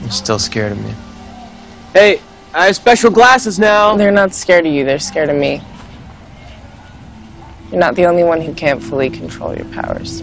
You're still scared of me. Hey, I have special glasses now. They're not scared of you, they're scared of me. You're not the only one who can't fully control your powers.